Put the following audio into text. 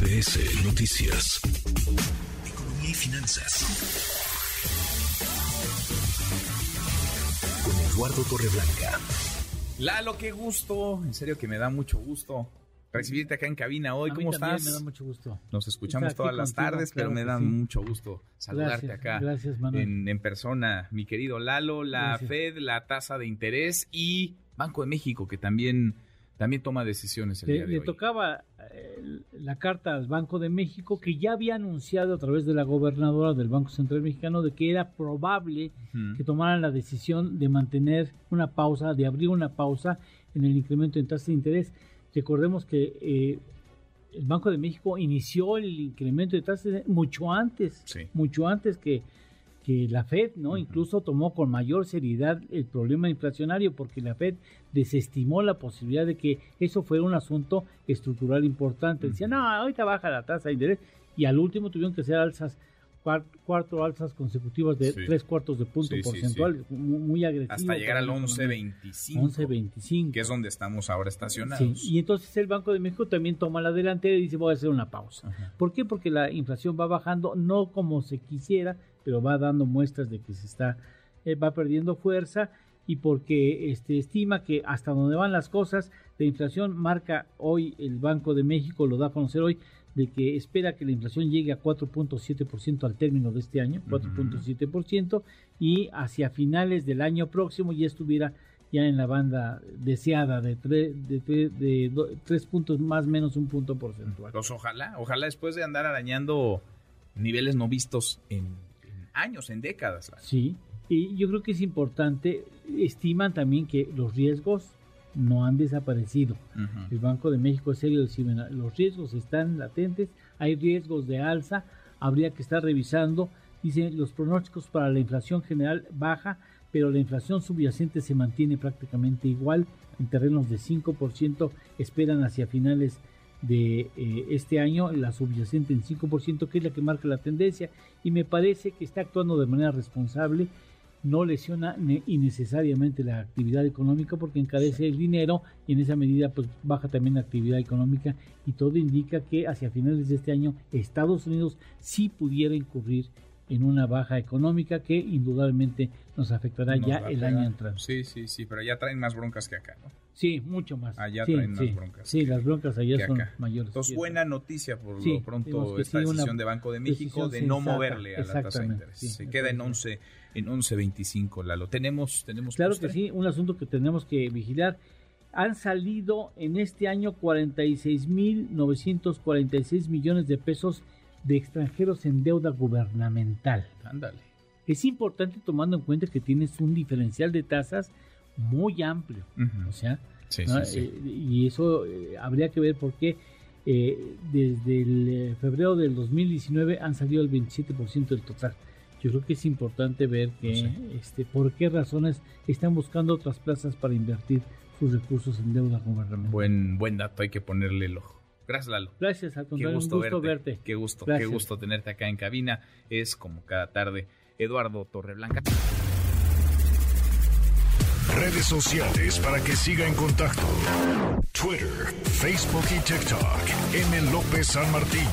MBS Noticias. Economía y finanzas. Con Eduardo Torreblanca. Lalo, qué gusto. En serio que me da mucho gusto recibirte acá en cabina hoy. ¿Cómo estás? Me da mucho gusto. Nos escuchamos todas las tardes, pero me da mucho gusto saludarte acá gracias, Manuel. En, persona, mi querido Lalo, la Fed, la tasa de interés y Banco de México, que también también toma decisiones el día de le tocaba eh, la carta al Banco de México que ya había anunciado a través de la gobernadora del Banco Central Mexicano de que era probable que tomaran la decisión de mantener una pausa, de abrir una pausa en el incremento en tasa de interés. Recordemos que eh, el Banco de México inició el incremento de tasas mucho antes, mucho antes que que la Fed, ¿no? Incluso tomó con mayor seriedad el problema inflacionario porque la Fed desestimó la posibilidad de que eso fuera un asunto estructural importante. Decía, no, ahorita baja la tasa de interés y al último tuvieron que ser alzas cuatro alzas consecutivas de tres cuartos de punto porcentual, Muy, agresivas. Hasta llegar al 11.25. 11.25. Que es donde estamos ahora estacionados. y entonces el Banco de México también toma la delantera y dice voy a hacer una pausa. ¿Por qué? Porque la inflación va bajando, no como se quisiera, pero va dando muestras de que se está, eh, va perdiendo fuerza y porque este, estima que hasta donde van las cosas, la inflación marca hoy el Banco de México, lo da a conocer hoy, de que espera que la inflación llegue a 4.7% al término de este año, 4.7%, y hacia finales del año próximo ya estuviera ya en la banda deseada de, de, tres puntos más menos un punto porcentual. Pues ojalá, ojalá después de andar arañando niveles no vistos en, años, en décadas. Sí, y yo creo que es importante, estiman también que los riesgos no han desaparecido. El Banco de México es serio los riesgos están latentes, hay riesgos de alza, habría que estar revisando. Dice, los pronósticos para la inflación general baja, pero la inflación subyacente se mantiene prácticamente igual, en terrenos de 5%, esperan hacia finales de eh, este año la subyacente en 5%, que es la que marca la tendencia, y me parece que está actuando de manera responsable no lesiona innecesariamente la actividad económica porque encarece el dinero y en esa medida pues baja también la actividad económica y todo indica que hacia finales de este año Estados Unidos sí pudiera incurrir en una baja económica que indudablemente nos afectará ya el año entrante. Sí, sí, sí, pero ya traen más broncas que acá, ¿no? Sí, mucho más. Allá traen más broncas. Sí, las broncas allá son mayores. Entonces, buena noticia por lo pronto esta decisión de Banco de México de no moverle a la tasa de interés. Se queda en 11 en 11.25, Lalo. Tenemos tenemos Claro que sí, un asunto que tenemos que vigilar. Han salido en este año 46.946 millones de pesos de extranjeros en deuda gubernamental. Ándale. Es importante tomando en cuenta que tienes un diferencial de tasas muy amplio. O sea, eh, y eso eh, habría que ver por qué eh, desde el febrero del 2019 han salido el 27% del total. Yo creo que es importante ver que, este, por qué razones están buscando otras plazas para invertir sus recursos en deuda gubernamental. Buen, buen dato, hay que ponerle el ojo. Gracias, Lalo. Gracias, al contrario, gusto, un gusto verte. Qué gusto, qué gusto tenerte acá en cabina. Es como cada tarde, Eduardo Torreblanca. Redes sociales para que siga en contacto: Twitter, Facebook y TikTok. M. López San Martín.